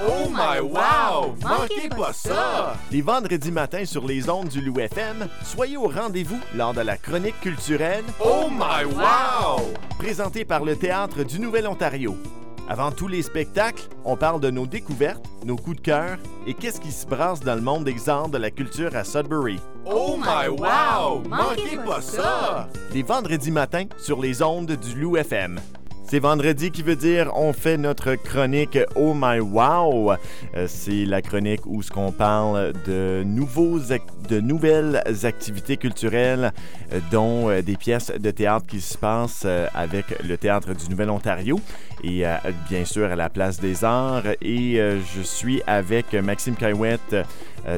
Oh my wow! Manquez pas ça! Les vendredis matins sur les ondes du Loup FM, soyez au rendez-vous lors de la chronique culturelle Oh my wow! présentée par le Théâtre du Nouvel-Ontario. Avant tous les spectacles, on parle de nos découvertes, nos coups de cœur et qu'est-ce qui se brasse dans le monde des arts de la culture à Sudbury. Oh my wow! Manquez pas ça! Les vendredis matins sur les ondes du Loup FM. C'est vendredi qui veut dire on fait notre chronique Oh My Wow. Euh, c'est la chronique où ce qu'on parle de nouveaux ac- de nouvelles activités culturelles euh, dont euh, des pièces de théâtre qui se passent euh, avec le théâtre du Nouvel-Ontario et euh, bien sûr à la place des arts et je suis avec Maxime Caillouette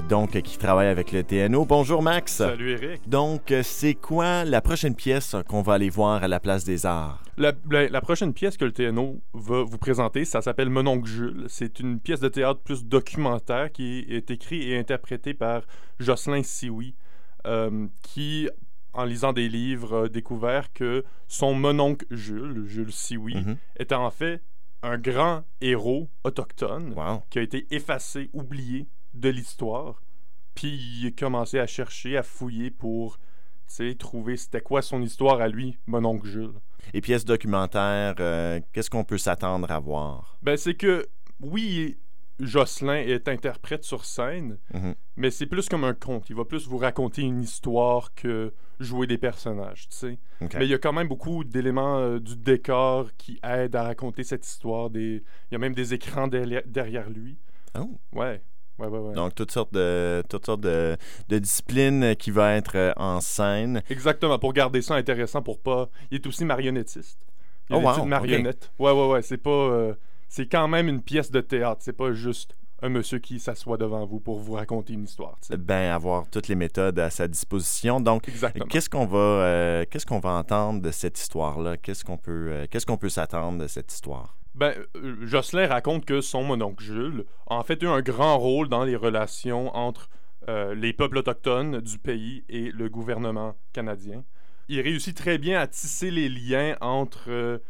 donc qui travaille avec le TNO. Bonjour Max. Salut Eric. Donc, c'est quoi la prochaine pièce qu'on va aller voir à la place des arts? La, la- la prochaine pièce que le TNO va vous présenter, ça s'appelle Mon oncle Jules. C'est une pièce de théâtre plus documentaire qui est écrite et interprétée par Jocelyn Sioui, euh, qui, en lisant des livres, a découvert que son mononcle Jules, Jules Sioui, Mhm. était en fait un grand héros autochtone Wow. qui a été effacé, oublié de l'histoire. Puis il a commencé à chercher, à fouiller pour trouver c'était quoi son histoire à lui, mon oncle Jules. Et pièce documentaire, euh, qu'est-ce qu'on peut s'attendre à voir? Ben, c'est que, oui, Jocelyn est interprète sur scène, Mhm. mais c'est plus comme un conte. Il va plus vous raconter une histoire que jouer des personnages, tu sais. Mais il y a quand même beaucoup d'éléments euh, du décor qui aident à raconter cette histoire. Des... Il y a même des écrans derrière, derrière lui. Oh. Ouais, ouais, ouais, ouais. Donc, toutes sortes de, toutes sortes de, de disciplines qui vont être euh, en scène. Exactement, pour garder ça intéressant, pour pas... Il est aussi marionnettiste. Il a Oh, des wow, petites marionnettes. Ouais, ouais, ouais, c'est pas... euh, C'est quand même une pièce de théâtre, c'est pas juste un monsieur qui s'assoit devant vous pour vous raconter une histoire. Ben, avoir toutes les méthodes à sa disposition. Donc, Exactement. qu'est-ce qu'on va, euh, qu'est-ce qu'on va entendre de cette histoire-là? Qu'est-ce qu'on peut, euh, qu'est-ce qu'on peut s'attendre de cette histoire? Ben, euh, Jocelyn raconte que son mononcle Jules a en fait eu un grand rôle dans les relations entre euh, les peuples autochtones du pays et le gouvernement canadien. Il réussit très bien à tisser les liens entre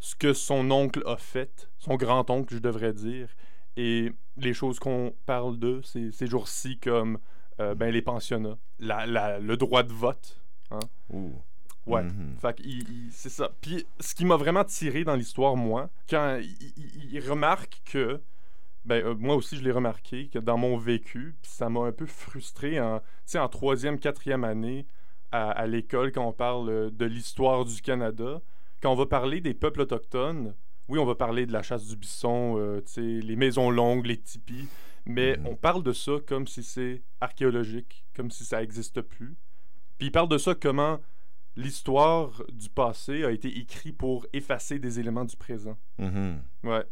ce que son oncle a fait, son grand-oncle, je devrais dire, et les choses qu'on parle de ces, ces jours-ci, comme euh, ben, les pensionnats, la- la- le droit de vote. Ouh. Ouais. Il- il- c'est ça. Puis ce qui m'a vraiment tiré dans l'histoire, moi, quand il, il- il remarque que, ben euh, moi aussi je l'ai remarqué, que dans mon vécu, puis ça m'a un peu frustré en, en troisième, quatrième année à, à l'école quand on parle euh, de l'histoire du Canada, quand on va parler des peuples autochtones, oui, on va parler de la chasse du bison, euh, les maisons longues, les tipis, mais Mhm. on parle de ça comme si c'est archéologique, comme si ça n'existe plus. Puis il parle de ça comment l'histoire du passé a été écrite pour effacer des éléments du présent. Mhm. Ouais.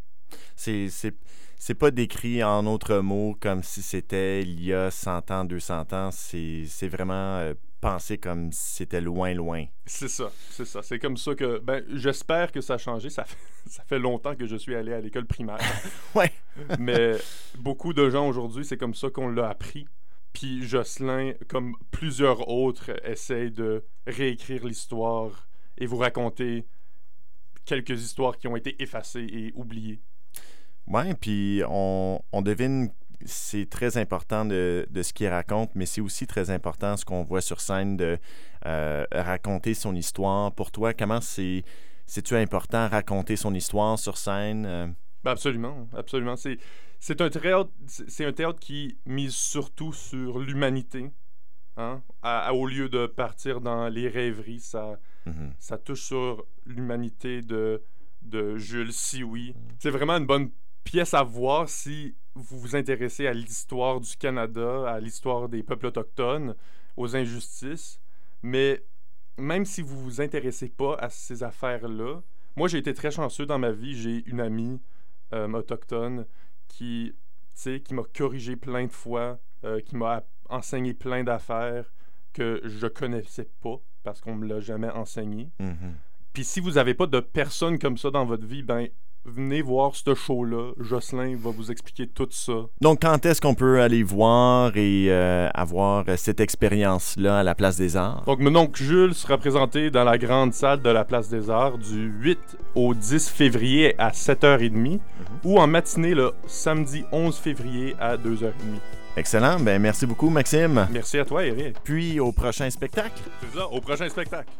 C'est, pas décrit en autres mots comme si c'était il y a 100 ans, 200 ans. C'est, c'est vraiment euh, pensé comme c'était loin, loin. C'est ça, c'est ça. C'est comme ça que. Ben, j'espère que ça a changé. Ça fait, ça fait longtemps que je suis allé à l'école primaire. Ouais. Mais beaucoup de gens aujourd'hui, c'est comme ça qu'on l'a appris. Puis Jocelyn, comme plusieurs autres, essaye de réécrire l'histoire et vous raconter quelques histoires qui ont été effacées et oubliées. Ouais, puis on, on devine, c'est très important de, de ce qu'il raconte, mais c'est aussi très important ce qu'on voit sur scène de euh, raconter son histoire. Pour toi, comment c'est, c'est-tu important raconter son histoire sur scène? Euh, Ben absolument, absolument. C'est, c'est un théâtre, c'est un théâtre qui mise surtout sur l'humanité. Hein? À- à- au lieu de partir dans les rêveries, ça, mhm. ça touche sur l'humanité de, de Jules Sioui. C'est vraiment une bonne pièce à voir si vous vous intéressez à l'histoire du Canada, à l'histoire des peuples autochtones, aux injustices. Mais même si vous vous intéressez pas à ces affaires-là, moi j'ai été très chanceux dans ma vie. J'ai une amie euh, autochtone qui, qui m'a corrigé plein de fois, euh, qui m'a enseigné plein d'affaires que je connaissais pas parce qu'on me l'a jamais enseigné. Mhm. Puis si vous n'avez pas de personnes comme ça dans votre vie, ben venez voir ce show-là. Jocelyn va vous expliquer tout ça. Donc, quand est-ce qu'on peut aller voir et euh, avoir cette expérience-là à la Place des Arts? Donc, mon oncle Jules sera présenté dans la grande salle de la Place des Arts du 8 au 10 février à 7h30 ou en matinée le samedi 11 février à 2h30. Excellent. Ben, merci beaucoup, Maxime. Merci à toi, Eric. Puis au prochain spectacle. C'est ça, au prochain spectacle.